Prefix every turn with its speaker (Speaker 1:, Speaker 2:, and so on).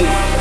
Speaker 1: City.